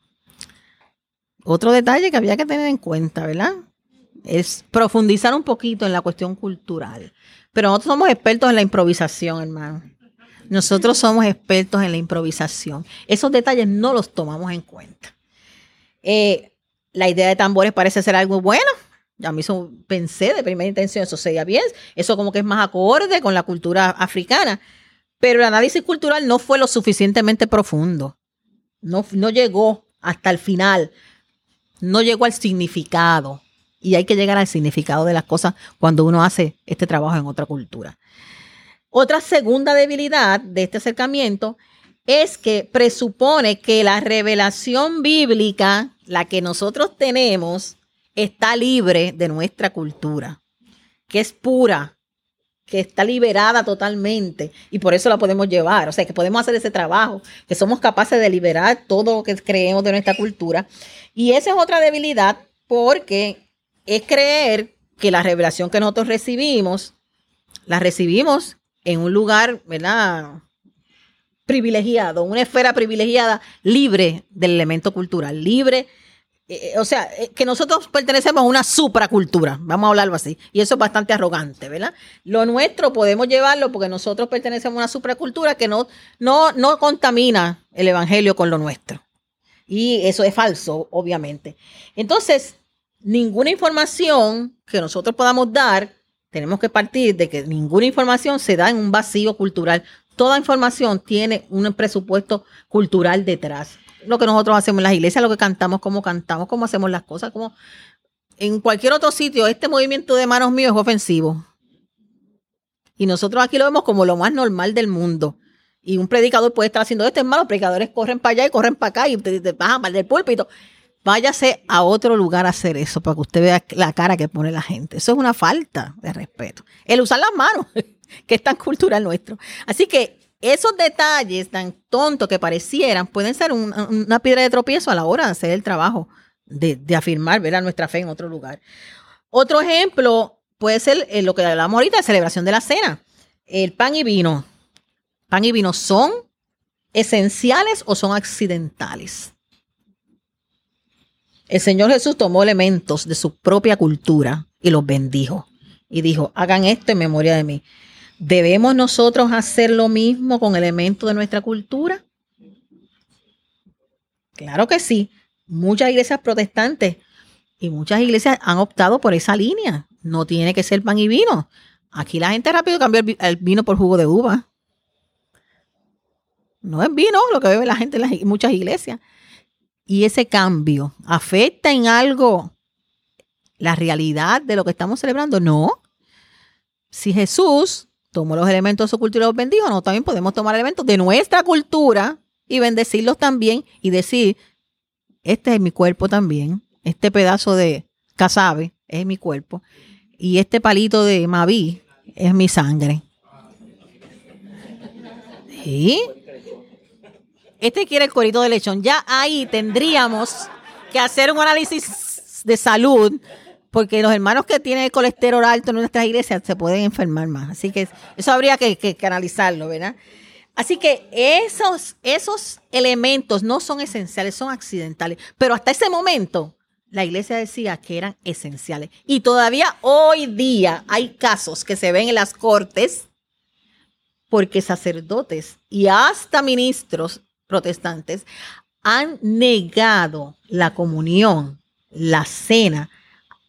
Otro detalle que había que tener en cuenta, ¿verdad? Es profundizar un poquito en la cuestión cultural. Pero nosotros somos expertos en la improvisación, hermano. Nosotros somos expertos en la improvisación. Esos detalles no los tomamos en cuenta. Eh, la idea de tambores parece ser algo bueno. Ya mí pensé de primera intención, eso sería bien. Eso como que es más acorde con la cultura africana. Pero el análisis cultural no fue lo suficientemente profundo. No, no llegó hasta el final no llegó al significado. Y hay que llegar al significado de las cosas cuando uno hace este trabajo en otra cultura. Otra segunda debilidad de este acercamiento es que presupone que la revelación bíblica, la que nosotros tenemos, está libre de nuestra cultura, que es pura, que está liberada totalmente y por eso la podemos llevar. O sea, que podemos hacer ese trabajo, que somos capaces de liberar todo lo que creemos de nuestra cultura y esa es otra debilidad porque es creer que la revelación que nosotros recibimos, la recibimos en un lugar, ¿verdad? Privilegiado, una esfera privilegiada, libre del elemento cultural, libre eh, o sea, eh, que nosotros pertenecemos a una supracultura, vamos a hablarlo así, y eso es bastante arrogante, ¿verdad? Lo nuestro podemos llevarlo porque nosotros pertenecemos a una supracultura que no, no, no contamina el evangelio con lo nuestro. Y eso es falso, obviamente. Entonces, ninguna información que nosotros podamos dar, tenemos que partir de que ninguna información se da en un vacío cultural. Toda información tiene un presupuesto cultural detrás. Lo que nosotros hacemos en las iglesias, lo que cantamos, cómo cantamos, cómo hacemos las cosas, como en cualquier otro sitio, este movimiento de manos míos es ofensivo. Y nosotros aquí lo vemos como lo más normal del mundo. Y un predicador puede estar haciendo esto, es malo, los predicadores corren para allá y corren para acá y te, te bajan mal del púlpito. Váyase a otro lugar a hacer eso para que usted vea la cara que pone la gente. Eso es una falta de respeto. El usar las manos, que es tan cultural nuestro. Así que esos detalles tan tontos que parecieran pueden ser una piedra de tropiezo a la hora de hacer el trabajo de, afirmar ver nuestra fe en otro lugar. Otro ejemplo puede ser eh, lo que hablamos ahorita celebración de la cena. El pan y vino pan y vino son esenciales o son accidentales. El Señor Jesús tomó elementos de su propia cultura y los bendijo. Y dijo, hagan esto en memoria de mí. ¿Debemos nosotros hacer lo mismo con elementos de nuestra cultura? Claro que sí. Muchas iglesias protestantes y muchas iglesias han optado por esa línea. No tiene que ser pan y vino. Aquí la gente rápido cambia el vino por jugo de uva. No es vino lo que bebe la gente en muchas iglesias. Y ese cambio afecta en algo la realidad de lo que estamos celebrando. No. Si Jesús tomó los elementos de su cultura y los bendijo, no, también podemos tomar elementos de nuestra cultura y bendecirlos también y decir, este es mi cuerpo también, este pedazo de casabe es mi cuerpo. Y este palito de Maví es mi sangre. ¿Sí? Este quiere el corito de lechón. Ya ahí tendríamos que hacer un análisis de salud, porque los hermanos que tienen colesterol alto en nuestras iglesias se pueden enfermar más. Así que eso habría que, que, analizarlo, ¿verdad? Así que esos, esos elementos no son esenciales, son accidentales. Pero hasta ese momento, la iglesia decía que eran esenciales. Y todavía hoy día hay casos que se ven en las cortes porque sacerdotes y hasta ministros protestantes han negado la comunión, la cena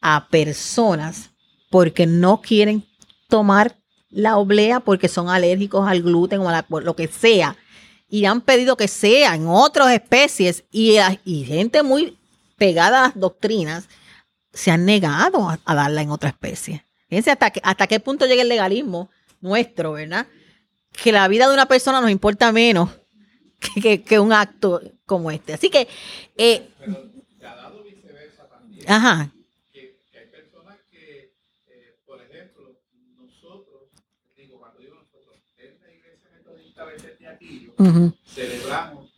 a personas porque no quieren tomar la oblea porque son alérgicos al gluten o a lo que sea. Y han pedido que sea en otras especies y, y gente muy pegada a las doctrinas se han negado a, darla en otra especie. Fíjense hasta, hasta qué punto llega el legalismo nuestro, ¿verdad? Que la vida de una persona nos importa menos que, un acto como este. Así que... Eh, ajá. Que, hay personas que, eh, por ejemplo, nosotros, digo, cuando digo nosotros, en la iglesia metodista de aquí, celebramos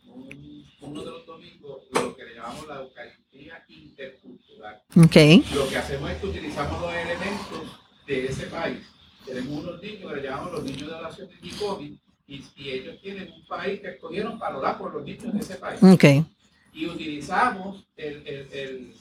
uno de los domingos lo que le llamamos la Eucaristía intercultural. Okay. Lo que hacemos es que utilizamos los elementos de ese país. Tenemos unos niños que le llamamos los niños de oración de Nicobi, y, ellos tienen un país que escogieron para orar por los niños de ese país. Okay. Y utilizamos el, el, el,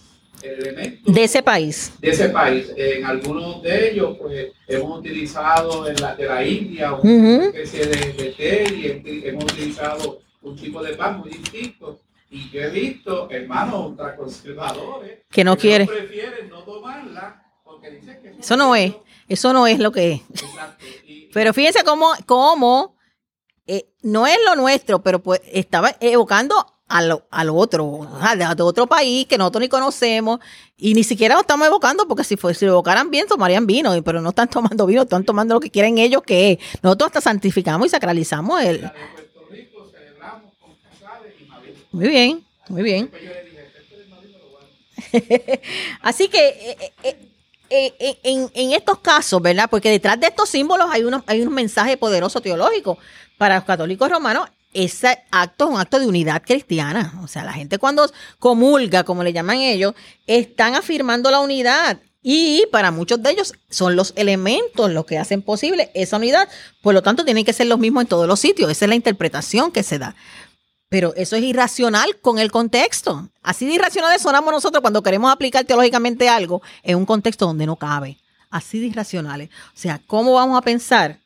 elemento de ese país. De ese país. En algunos de ellos, pues hemos utilizado en la, de la India una especie de, de té y hemos utilizado un tipo de pan muy distinto. Y yo he visto hermanos ultraconservadores que no quieren. prefieren no tomarla porque dicen que eso no es, eso no es lo que es. Pero fíjense cómo, cómo eh, no es lo nuestro, pero pues estaba evocando al, al otro, de otro país que nosotros ni conocemos y ni siquiera lo estamos evocando porque si, fue, si lo evocaran bien tomarían vino, pero no están tomando vino, están tomando lo que quieren ellos que es. Nosotros hasta santificamos y sacralizamos el... Muy bien, muy bien. Así que eh, eh, eh, en, en, estos casos, ¿verdad? Porque detrás de estos símbolos hay, unos, hay un mensaje poderoso teológico para los católicos romanos, ese acto es un acto de unidad cristiana. O sea, la gente cuando comulga, como le llaman ellos, están afirmando la unidad. Y para muchos de ellos son los elementos los que hacen posible esa unidad. Por lo tanto, tienen que ser los mismos en todos los sitios. Esa es la interpretación que se da. Pero eso es irracional con el contexto. Así de irracionales sonamos nosotros cuando queremos aplicar teológicamente algo en un contexto donde no cabe. Así de irracionales. O sea, ¿cómo vamos a pensar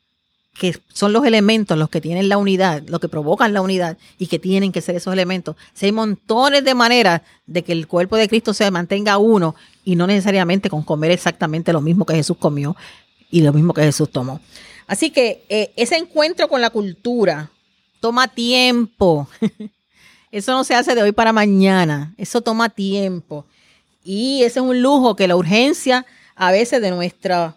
que son los elementos los que tienen la unidad, los que provocan la unidad y que tienen que ser esos elementos. Si hay montones de maneras de que el cuerpo de Cristo se mantenga uno y no necesariamente con comer exactamente lo mismo que Jesús comió y lo mismo que Jesús tomó. Así que eh, ese encuentro con la cultura toma tiempo. Eso no se hace de hoy para mañana. Eso toma tiempo. Y ese es un lujo que la urgencia a veces de nuestras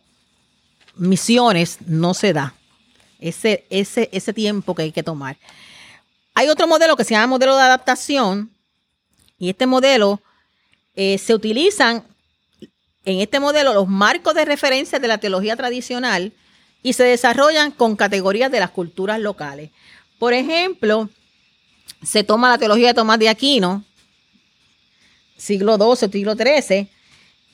misiones no se da ese, ese, ese tiempo que hay que tomar. Hay otro modelo que se llama modelo de adaptación y este modelo eh, se utilizan en este modelo los marcos de referencia de la teología tradicional y se desarrollan con categorías de las culturas locales. Por ejemplo, se toma la teología de Tomás de Aquino, siglo XII, siglo XIII,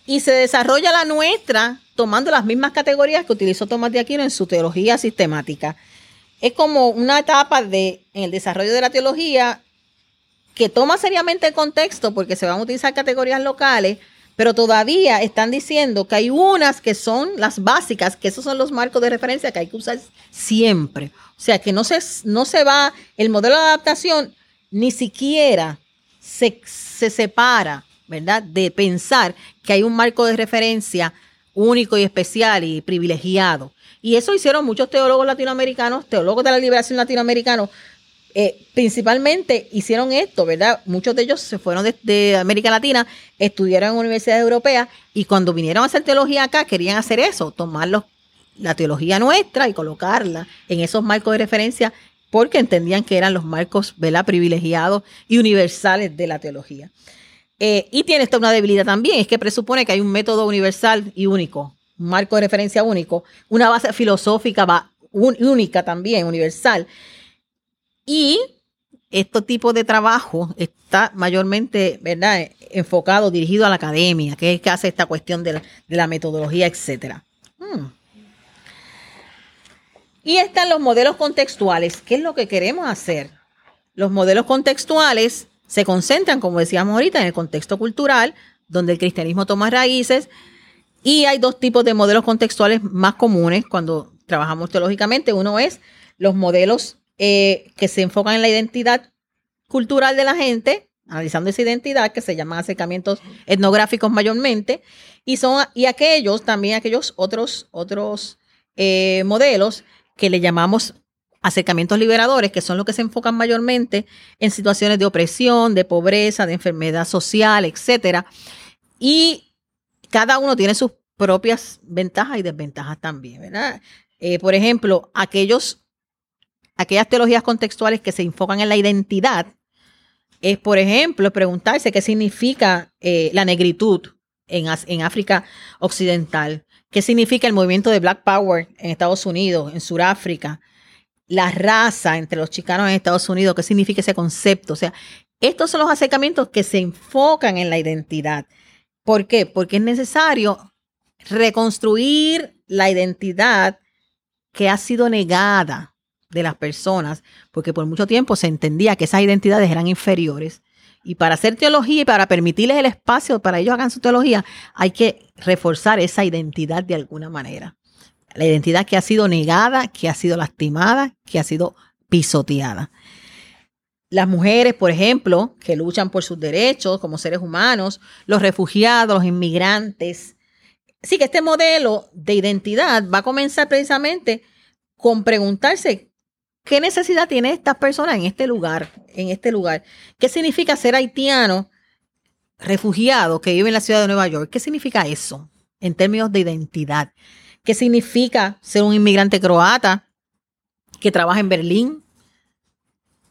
y se desarrolla la nuestra tomando las mismas categorías que utilizó Tomás de Aquino en su teología sistemática. Es como una etapa de, en el desarrollo de la teología que toma seriamente el contexto porque se van a utilizar categorías locales, pero todavía están diciendo que hay unas que son las básicas, que esos son los marcos de referencia que hay que usar siempre. O sea, que no se, no se va, el modelo de adaptación ni siquiera se, se separa, ¿verdad? De pensar que hay un marco de referencia único y especial y privilegiado. Y eso hicieron muchos teólogos latinoamericanos, teólogos de la liberación latinoamericanos, eh, principalmente hicieron esto, ¿verdad? Muchos de ellos se fueron de, América Latina, estudiaron en universidades europeas y cuando vinieron a hacer teología acá querían hacer eso, tomar la teología nuestra y colocarla en esos marcos de referencia porque entendían que eran los marcos, ¿verdad? Privilegiados y universales de la teología. Eh, y tiene esta una debilidad también, es que presupone que hay un método universal y único, un marco de referencia único, una base filosófica única también, universal. Y este tipo de trabajo está mayormente, ¿verdad?, enfocado, dirigido a la academia, que es que hace esta cuestión de la, metodología, etcétera. Hmm. Y están los modelos contextuales. ¿Qué es lo que queremos hacer? Los modelos contextuales se concentran, como decíamos ahorita, en el contexto cultural, donde el cristianismo toma raíces. Y hay dos tipos de modelos contextuales más comunes cuando trabajamos teológicamente. Uno es los modelos eh, que se enfocan en la identidad cultural de la gente, analizando esa identidad, que se llaman acercamientos etnográficos mayormente, y son y aquellos, también aquellos otros, otros eh, modelos que le llamamos acercamientos liberadores, que son los que se enfocan mayormente en situaciones de opresión, de pobreza, de enfermedad social, etcétera. Y cada uno tiene sus propias ventajas y desventajas también, ¿verdad? Eh, por ejemplo, aquellos, aquellas teologías contextuales que se enfocan en la identidad, es, por ejemplo, preguntarse qué significa eh, la negritud en, en África Occidental, qué significa el movimiento de Black Power en Estados Unidos, en Sudáfrica, la raza entre los chicanos en Estados Unidos, qué significa ese concepto. O sea, estos son los acercamientos que se enfocan en la identidad. ¿Por qué? Porque es necesario reconstruir la identidad que ha sido negada de las personas, porque por mucho tiempo se entendía que esas identidades eran inferiores. Y para hacer teología y para permitirles el espacio para ellos hagan su teología, hay que reforzar esa identidad de alguna manera. La identidad que ha sido negada, que ha sido lastimada, que ha sido pisoteada. Las mujeres, por ejemplo, que luchan por sus derechos como seres humanos, los refugiados, los inmigrantes. Así que este modelo de identidad va a comenzar precisamente con preguntarse qué necesidad tiene esta persona en este lugar, en este lugar. ¿Qué significa ser haitiano, refugiado que vive en la ciudad de Nueva York? ¿Qué significa eso en términos de identidad? ¿Qué significa ser un inmigrante croata que trabaja en Berlín?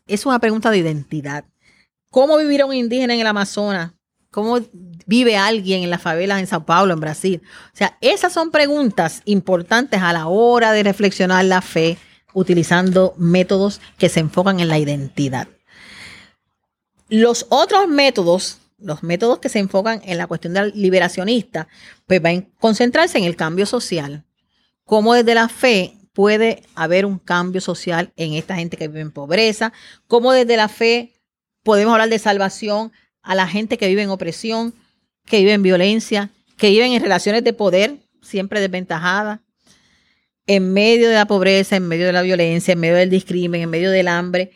Es una pregunta de identidad. ¿Cómo vivirá un indígena en el Amazonas? ¿Cómo vive alguien en las favelas en Sao Paulo, en Brasil? O sea, esas son preguntas importantes a la hora de reflexionar la fe utilizando métodos que se enfocan en la identidad. Los otros métodos los métodos que se enfocan en la cuestión liberacionista, pues van a concentrarse en el cambio social. Cómo desde la fe puede haber un cambio social en esta gente que vive en pobreza, cómo desde la fe podemos hablar de salvación a la gente que vive en opresión, que vive en violencia, que vive en relaciones de poder, siempre desventajadas, en medio de la pobreza, en medio de la violencia, en medio del discrimen, en medio del hambre.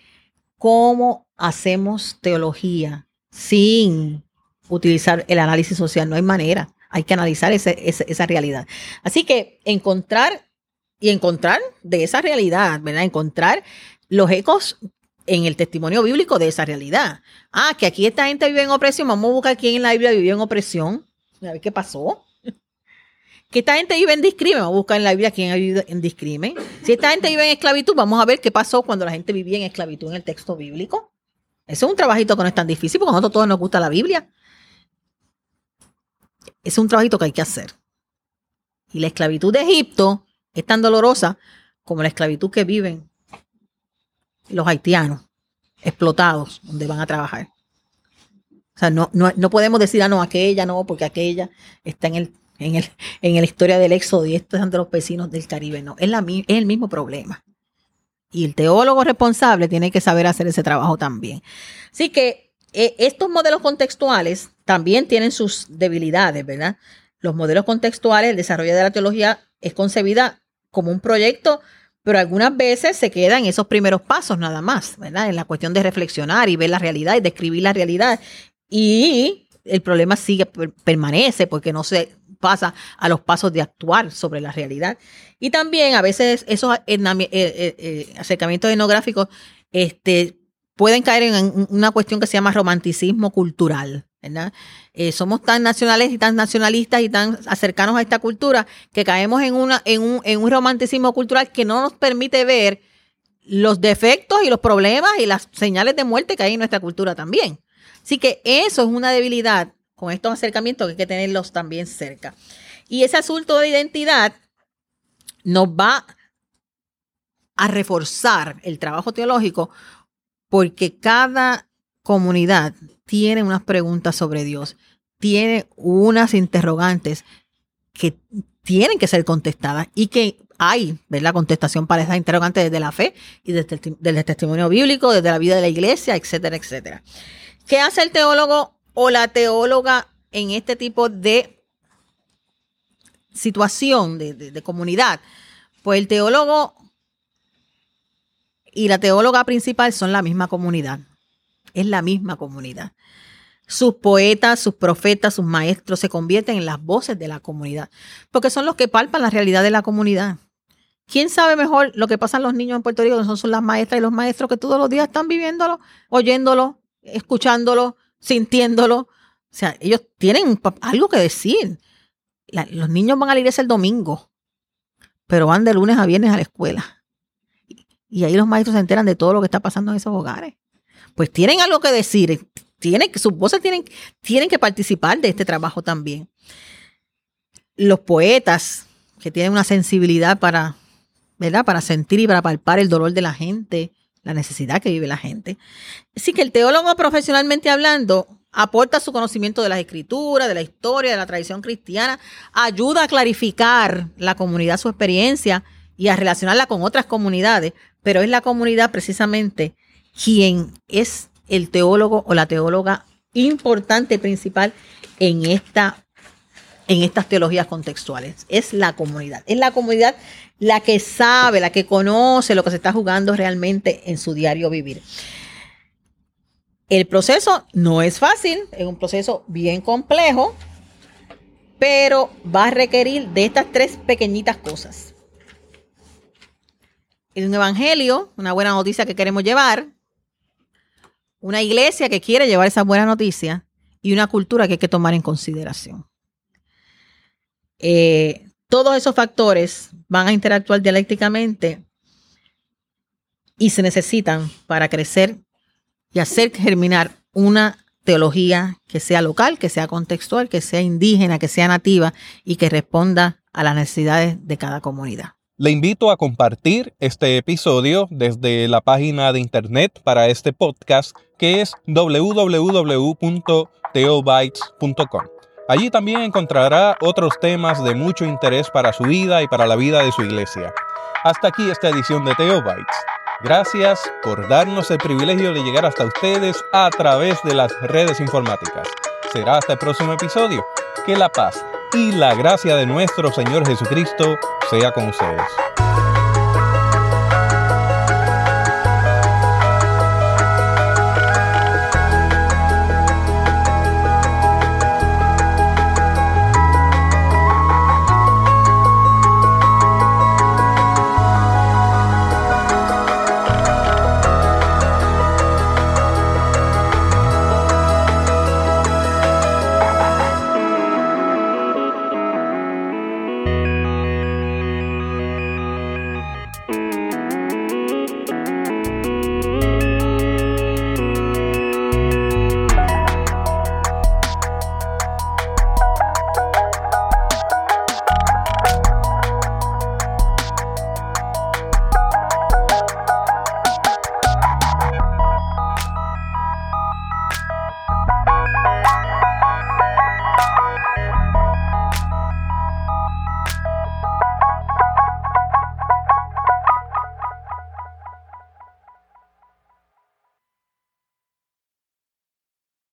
¿Cómo hacemos teología sin utilizar el análisis social. No hay manera. Hay que analizar esa realidad. Así que encontrar y encontrar de esa realidad, ¿verdad? Encontrar los ecos en el testimonio bíblico de esa realidad. Ah, que aquí esta gente vive en opresión. Vamos a buscar quién en la Biblia vivió en opresión. A ver qué pasó. Que esta gente vive en discrimen, vamos a buscar en la Biblia quién ha vivido en discrimen. Si esta gente vive en esclavitud, vamos a ver qué pasó cuando la gente vivía en esclavitud en el texto bíblico. Eso es un trabajito que no es tan difícil porque a nosotros todos nos gusta la Biblia. Es un trabajito que hay que hacer. Y la esclavitud de Egipto es tan dolorosa como la esclavitud que viven los haitianos explotados donde van a trabajar. O sea, no, no, podemos decir, ah, no, aquella no, porque aquella está en el, en el, en la historia del éxodo y estos de los vecinos del Caribe. No, es, la, es el mismo problema. Y el teólogo responsable tiene que saber hacer ese trabajo también. Así que eh, estos modelos contextuales también tienen sus debilidades, ¿verdad? Los modelos contextuales, el desarrollo de la teología es concebida como un proyecto, pero algunas veces se queda en esos primeros pasos nada más, ¿verdad? En la cuestión de reflexionar y ver la realidad y describir la realidad. Y el problema sigue, permanece, porque no se pasa a los pasos de actuar sobre la realidad. Y también a veces esos eh, eh, acercamientos etnográficos este, pueden caer en una cuestión que se llama romanticismo cultural. ¿verdad? somos tan nacionales y tan nacionalistas y tan cercanos a esta cultura que caemos en, una, en, un, en un romanticismo cultural que no nos permite ver los defectos y los problemas y las señales de muerte que hay en nuestra cultura también. Así que eso es una debilidad con estos acercamientos que hay que tenerlos también cerca. Y ese asunto de identidad nos va a reforzar el trabajo teológico porque cada comunidad tiene unas preguntas sobre Dios, tiene unas interrogantes que tienen que ser contestadas y que hay, la Contestación para esas interrogantes desde la fe y desde el, testimonio bíblico, desde la vida de la iglesia, etcétera, etcétera. ¿Qué hace el teólogo o la teóloga en este tipo de situación, de comunidad? Pues el teólogo y la teóloga principal son la misma comunidad. Es la misma comunidad. Sus poetas, sus profetas, sus maestros se convierten en las voces de la comunidad, porque son los que palpan la realidad de la comunidad. ¿Quién sabe mejor lo que pasan los niños en Puerto Rico? Son, son las maestras y los maestros que todos los días están viviéndolo, oyéndolo, escuchándolo, sintiéndolo. O sea, ellos tienen algo que decir. los niños van a la iglesia el domingo, pero van de lunes a viernes a la escuela. Y ahí los maestros se enteran de todo lo que está pasando en esos hogares. Pues tienen algo que decir, tienen, sus voces tienen, tienen que participar de este trabajo también. Los poetas, que tienen una sensibilidad para ¿verdad? Para sentir y para palpar el dolor de la gente, la necesidad que vive la gente. Así que el teólogo profesionalmente hablando aporta su conocimiento de las escrituras, de la historia, de la tradición cristiana, ayuda a clarificar la comunidad su experiencia y a relacionarla con otras comunidades, pero es la comunidad precisamente quien es el teólogo o la teóloga importante principal en esta en estas teologías contextuales. Es la comunidad. Es la comunidad la que sabe, la que conoce lo que se está jugando realmente en su diario vivir. El proceso no es fácil, es un proceso bien complejo, pero va a requerir de estas tres pequeñitas cosas. Un evangelio, una buena noticia que queremos llevar, una iglesia que quiere llevar esa buena noticia y una cultura que hay que tomar en consideración. Eh, todos esos factores van a interactuar dialécticamente y se necesitan para crecer y hacer germinar una teología que sea local, que sea contextual, que sea indígena, que sea nativa y que responda a las necesidades de cada comunidad. Le invito a compartir este episodio desde la página de internet para este podcast que es www.teobytes.com. Allí también encontrará otros temas de mucho interés para su vida y para la vida de su iglesia. Hasta aquí esta edición de Teobytes. Gracias por darnos el privilegio de llegar hasta ustedes a través de las redes informáticas. Será hasta el próximo episodio. Que la paz y la gracia de nuestro Señor Jesucristo sea con ustedes.